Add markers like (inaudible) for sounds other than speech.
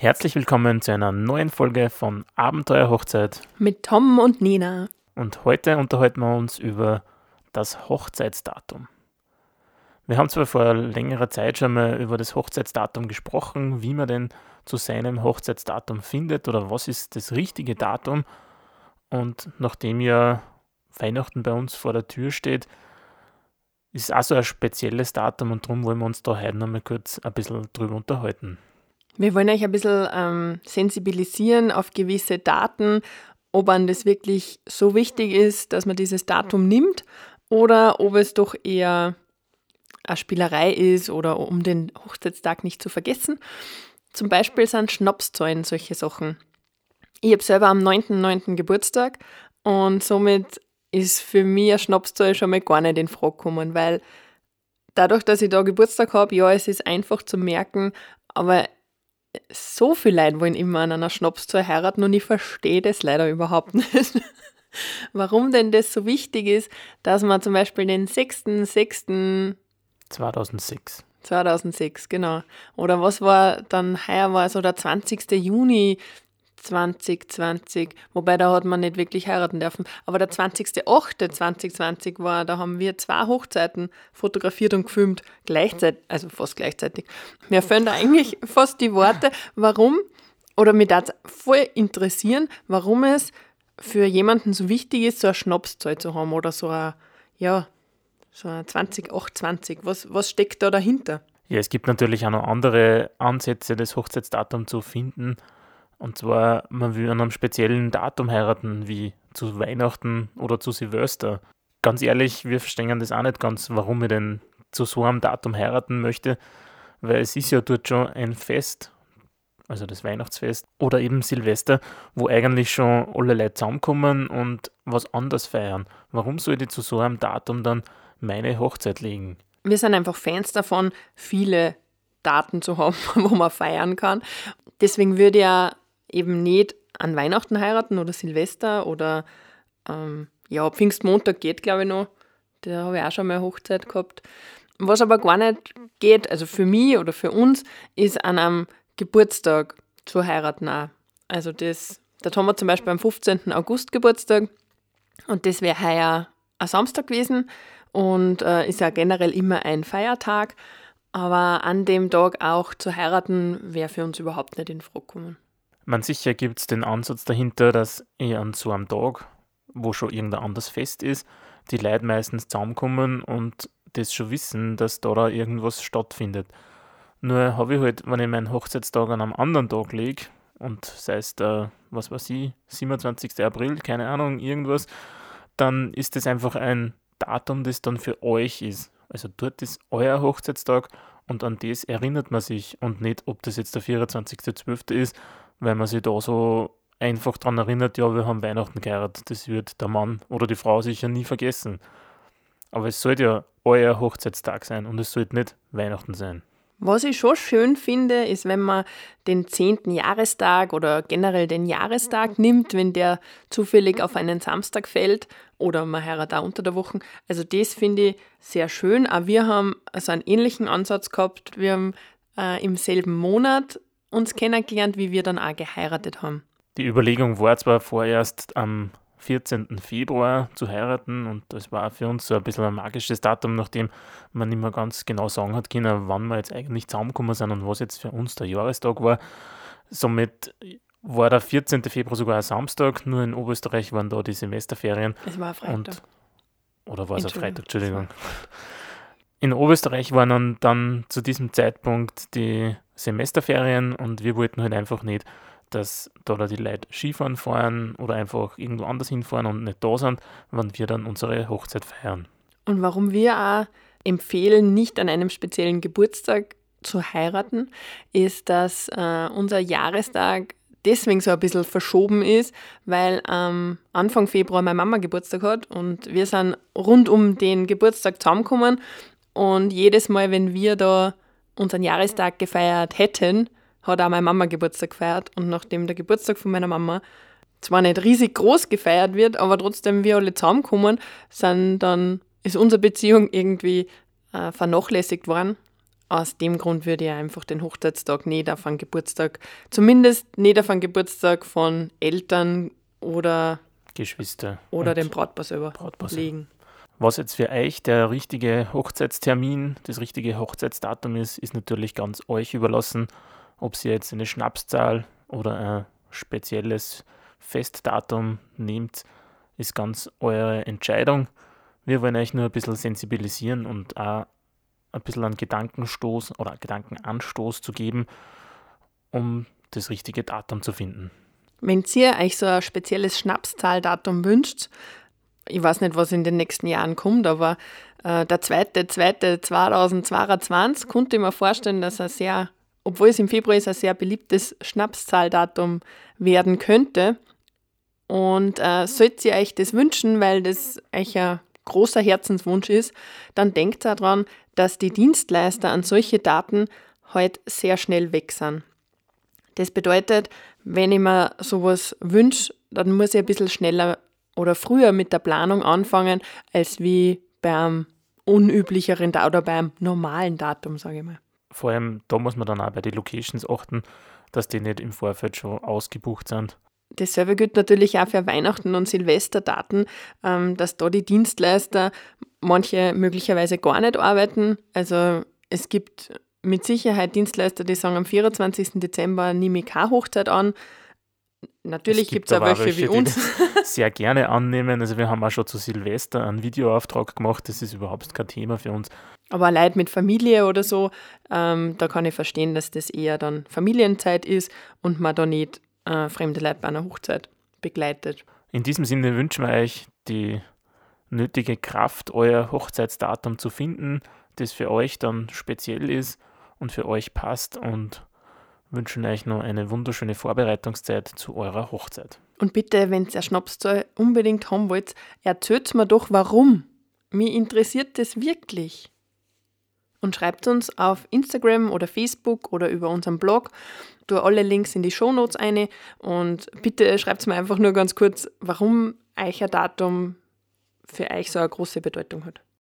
Herzlich willkommen zu einer neuen Folge von Abenteuer Hochzeit mit Tom und Nina. Und heute unterhalten wir uns über das Hochzeitsdatum. Wir haben zwar vor längerer Zeit schon mal über das Hochzeitsdatum gesprochen, wie man denn zu seinem Hochzeitsdatum findet oder was ist das richtige Datum. Und nachdem ja Weihnachten bei uns vor der Tür steht, ist auch so ein spezielles Datum und darum wollen wir uns da heute noch mal kurz ein bisschen drüber unterhalten. Wir wollen euch ein bisschen ähm, sensibilisieren auf gewisse Daten, ob an das wirklich so wichtig ist, dass man dieses Datum nimmt oder ob es doch eher eine Spielerei ist oder um den Hochzeitstag nicht zu vergessen. Zum Beispiel sind Schnapszahlen solche Sachen. Ich habe selber am 9.9. Geburtstag und somit ist für mich ein Schnapszahl schon mal gar nicht in Frage gekommen, weil dadurch, dass ich da Geburtstag habe, ja, es ist einfach zu merken, aber so viele Leute wollen immer an einer Schnapszahl heiraten und ich verstehe das leider überhaupt (laughs) nicht. Warum denn das so wichtig ist, dass man zum Beispiel den 6.6. 2006. 2006, genau. Oder was war dann heuer war so der 20. Juni 2020, wobei da hat man nicht wirklich heiraten dürfen. Aber der 20.08.2020 war, da haben wir zwei Hochzeiten fotografiert und gefilmt, gleichzeitig, also fast gleichzeitig. Mir fehlen da eigentlich (laughs) fast die Worte, warum, oder mich das voll interessieren, warum es für jemanden so wichtig ist, so eine Schnapszahl zu haben oder so ein, ja, so ein 2028. Was, was steckt da dahinter? Ja, es gibt natürlich auch noch andere Ansätze, das Hochzeitsdatum zu finden. Und zwar, man will an einem speziellen Datum heiraten, wie zu Weihnachten oder zu Silvester. Ganz ehrlich, wir verstehen das auch nicht ganz, warum ich denn zu so einem Datum heiraten möchte, weil es ist ja dort schon ein Fest, also das Weihnachtsfest oder eben Silvester, wo eigentlich schon alle Leute zusammenkommen und was anders feiern. Warum sollte ich zu so einem Datum dann meine Hochzeit legen? Wir sind einfach Fans davon, viele Daten zu haben, (laughs) wo man feiern kann. Deswegen würde ja eben nicht an Weihnachten heiraten oder Silvester oder ähm, ja, Pfingstmontag geht, glaube ich, noch. Da habe ich auch schon mal Hochzeit gehabt. Was aber gar nicht geht, also für mich oder für uns, ist an einem Geburtstag zu heiraten auch. Also das, da haben wir zum Beispiel am 15. August Geburtstag und das wäre heuer ein Samstag gewesen und äh, ist ja generell immer ein Feiertag. Aber an dem Tag auch zu heiraten, wäre für uns überhaupt nicht in Frage gekommen. Man sicher gibt es den Ansatz dahinter, dass ich an so einem Tag, wo schon irgendein anderes Fest ist, die Leute meistens zusammenkommen und das schon wissen, dass da, da irgendwas stattfindet. Nur habe ich halt, wenn ich meinen Hochzeitstag an einem anderen Tag lege, und sei es der, was weiß ich, 27. April, keine Ahnung, irgendwas, dann ist das einfach ein Datum, das dann für euch ist. Also dort ist euer Hochzeitstag und an das erinnert man sich und nicht, ob das jetzt der 24.12. ist weil man sich da so einfach daran erinnert, ja, wir haben Weihnachten geheiratet. Das wird der Mann oder die Frau sicher nie vergessen. Aber es sollte ja euer Hochzeitstag sein und es sollte nicht Weihnachten sein. Was ich schon schön finde, ist, wenn man den 10. Jahrestag oder generell den Jahrestag nimmt, wenn der zufällig auf einen Samstag fällt oder man heiratet auch unter der Woche. Also das finde ich sehr schön. Auch wir haben also einen ähnlichen Ansatz gehabt. Wir haben äh, im selben Monat uns kennengelernt, wie wir dann auch geheiratet haben. Die Überlegung war zwar vorerst am 14. Februar zu heiraten und das war für uns so ein bisschen ein magisches Datum, nachdem man nicht mehr ganz genau sagen hat können, wann wir jetzt eigentlich zusammengekommen sind und was jetzt für uns der Jahrestag war. Somit war der 14. Februar sogar ein Samstag, nur in Oberösterreich waren da die Semesterferien. Es war ein Freitag. Und, oder war es ein Freitag, Entschuldigung. In Oberösterreich waren dann, dann zu diesem Zeitpunkt die Semesterferien und wir wollten halt einfach nicht, dass da die Leute Skifahren fahren oder einfach irgendwo anders hinfahren und nicht da sind, wenn wir dann unsere Hochzeit feiern. Und warum wir auch empfehlen, nicht an einem speziellen Geburtstag zu heiraten, ist, dass äh, unser Jahrestag deswegen so ein bisschen verschoben ist, weil ähm, Anfang Februar meine Mama Geburtstag hat und wir sind rund um den Geburtstag zusammengekommen und jedes Mal, wenn wir da unseren Jahrestag gefeiert hätten, hat auch meine Mama Geburtstag gefeiert. Und nachdem der Geburtstag von meiner Mama zwar nicht riesig groß gefeiert wird, aber trotzdem wir alle zusammenkommen, sind dann, ist unsere Beziehung irgendwie äh, vernachlässigt worden. aus dem Grund würde ich einfach den Hochzeitstag nicht auf einen Geburtstag, zumindest nicht auf einen Geburtstag von Eltern oder Geschwister oder dem Brautpaar selber Brautpaar legen. Was jetzt für euch der richtige Hochzeitstermin, das richtige Hochzeitsdatum ist, ist natürlich ganz euch überlassen. Ob ihr jetzt eine Schnapszahl oder ein spezielles Festdatum nehmt, ist ganz eure Entscheidung. Wir wollen euch nur ein bisschen sensibilisieren und auch ein bisschen einen Gedankenstoß oder einen Gedankenanstoß zu geben, um das richtige Datum zu finden. Wenn ihr euch so ein spezielles Schnapszahldatum wünscht, ich weiß nicht, was in den nächsten Jahren kommt, aber äh, der 2.2.2022 konnte ich mir vorstellen, dass er sehr, obwohl es im Februar ist, ein sehr beliebtes Schnapszahldatum werden könnte. Und äh, sollt ihr euch das wünschen, weil das euch ein großer Herzenswunsch ist, dann denkt daran, dass die Dienstleister an solche Daten heute halt sehr schnell weg sind. Das bedeutet, wenn ich mir sowas wünsche, dann muss ich ein bisschen schneller oder früher mit der Planung anfangen, als wie beim unüblicheren oder beim normalen Datum, sage ich mal. Vor allem da muss man dann auch bei den Locations achten, dass die nicht im Vorfeld schon ausgebucht sind. Dasselbe gilt natürlich auch für Weihnachten und Silvesterdaten, ähm, dass da die Dienstleister manche möglicherweise gar nicht arbeiten. Also es gibt mit Sicherheit Dienstleister, die sagen, am 24. Dezember nehme ich keine Hochzeit an. Natürlich gibt es auch welche, welche wie uns. (laughs) sehr gerne annehmen. Also wir haben auch schon zu Silvester einen Videoauftrag gemacht. Das ist überhaupt kein Thema für uns. Aber Leute mit Familie oder so, ähm, da kann ich verstehen, dass das eher dann Familienzeit ist und man da nicht äh, fremde Leute bei einer Hochzeit begleitet. In diesem Sinne wünschen wir euch die nötige Kraft, euer Hochzeitsdatum zu finden, das für euch dann speziell ist und für euch passt und wünschen euch noch eine wunderschöne Vorbereitungszeit zu eurer Hochzeit. Und bitte, wenn ihr Schnapszahl unbedingt haben wollt, erzählt mir doch warum. Mir interessiert das wirklich. Und schreibt uns auf Instagram oder Facebook oder über unseren Blog. Du alle Links in die Shownotes eine und bitte schreibt mir einfach nur ganz kurz, warum euch ein Datum für euch so eine große Bedeutung hat.